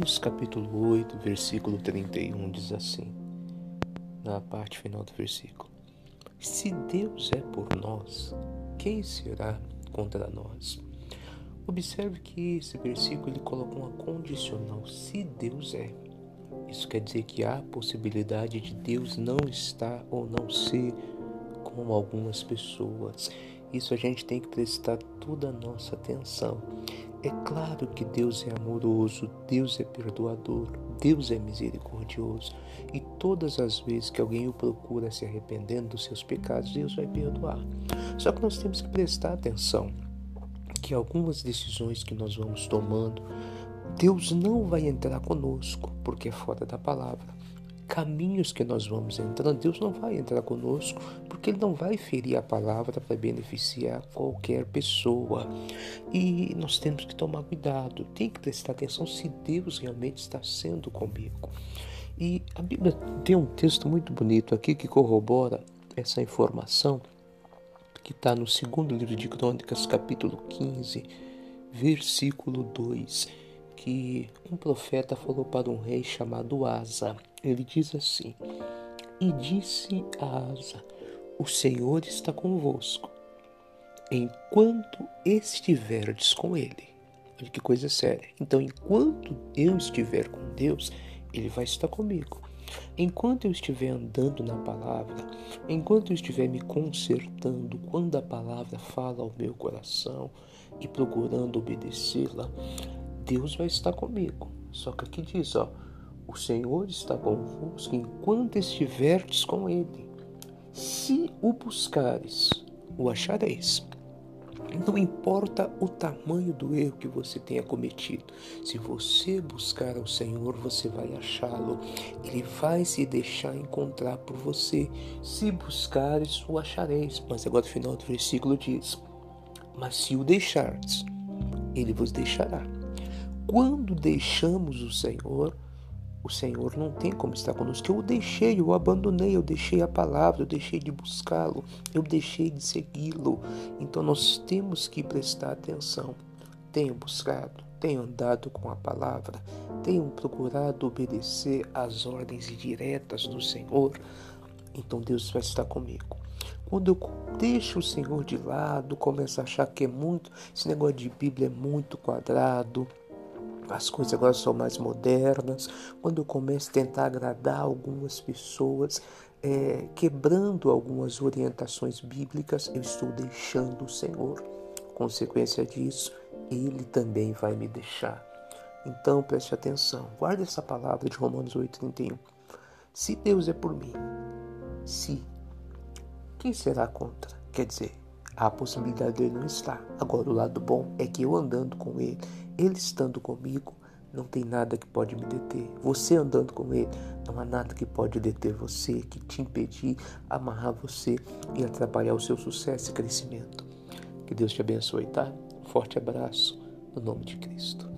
Romanos capítulo 8, versículo 31 diz assim, na parte final do versículo: Se Deus é por nós, quem será contra nós? Observe que esse versículo ele coloca uma condicional, se Deus é. Isso quer dizer que há possibilidade de Deus não estar ou não ser como algumas pessoas. Isso a gente tem que prestar toda a nossa atenção. É claro que Deus é amoroso, Deus é perdoador, Deus é misericordioso. E todas as vezes que alguém o procura se arrependendo dos seus pecados, Deus vai perdoar. Só que nós temos que prestar atenção que algumas decisões que nós vamos tomando, Deus não vai entrar conosco, porque é fora da palavra. Caminhos que nós vamos entrando, Deus não vai entrar conosco, porque Ele não vai ferir a palavra para beneficiar qualquer pessoa. E nós temos que tomar cuidado, tem que prestar atenção se Deus realmente está sendo comigo. E a Bíblia tem um texto muito bonito aqui que corrobora essa informação que está no segundo livro de Crônicas, capítulo 15, versículo 2, que um profeta falou para um rei chamado Asa. Ele diz assim: E disse a Asa: O Senhor está convosco, enquanto estiverdes com ele. Olha que coisa séria. Então, enquanto eu estiver com Deus, ele vai estar comigo. Enquanto eu estiver andando na palavra, enquanto eu estiver me consertando quando a palavra fala ao meu coração e procurando obedecê-la, Deus vai estar comigo. Só que aqui diz, ó, o Senhor está convosco enquanto estiverdes com Ele. Se o buscares, o achareis. Não importa o tamanho do erro que você tenha cometido, se você buscar ao Senhor, você vai achá-lo. Ele vai se deixar encontrar por você. Se buscares, o achareis. Mas agora, no final do versículo diz: Mas se o deixardes, ele vos deixará. Quando deixamos o Senhor, o Senhor não tem como estar conosco. Eu o deixei, eu o abandonei, eu deixei a palavra, eu deixei de buscá-lo, eu deixei de segui-lo. Então nós temos que prestar atenção. Tenho buscado, tenho andado com a palavra, tenho procurado obedecer às ordens diretas do Senhor. Então Deus vai estar comigo. Quando eu deixo o Senhor de lado, começo a achar que é muito, esse negócio de Bíblia é muito quadrado, as coisas agora são mais modernas, quando eu começo a tentar agradar algumas pessoas, é, quebrando algumas orientações bíblicas, eu estou deixando o Senhor. Consequência disso, Ele também vai me deixar. Então preste atenção, guarde essa palavra de Romanos 8,31. Se Deus é por mim, se, quem será contra? Quer dizer, a possibilidade dele não estar. Agora, o lado bom é que eu andando com ele, ele estando comigo, não tem nada que pode me deter. Você andando com Ele, não há nada que pode deter você, que te impedir, amarrar você e atrapalhar o seu sucesso e crescimento. Que Deus te abençoe, tá? Forte abraço, no nome de Cristo.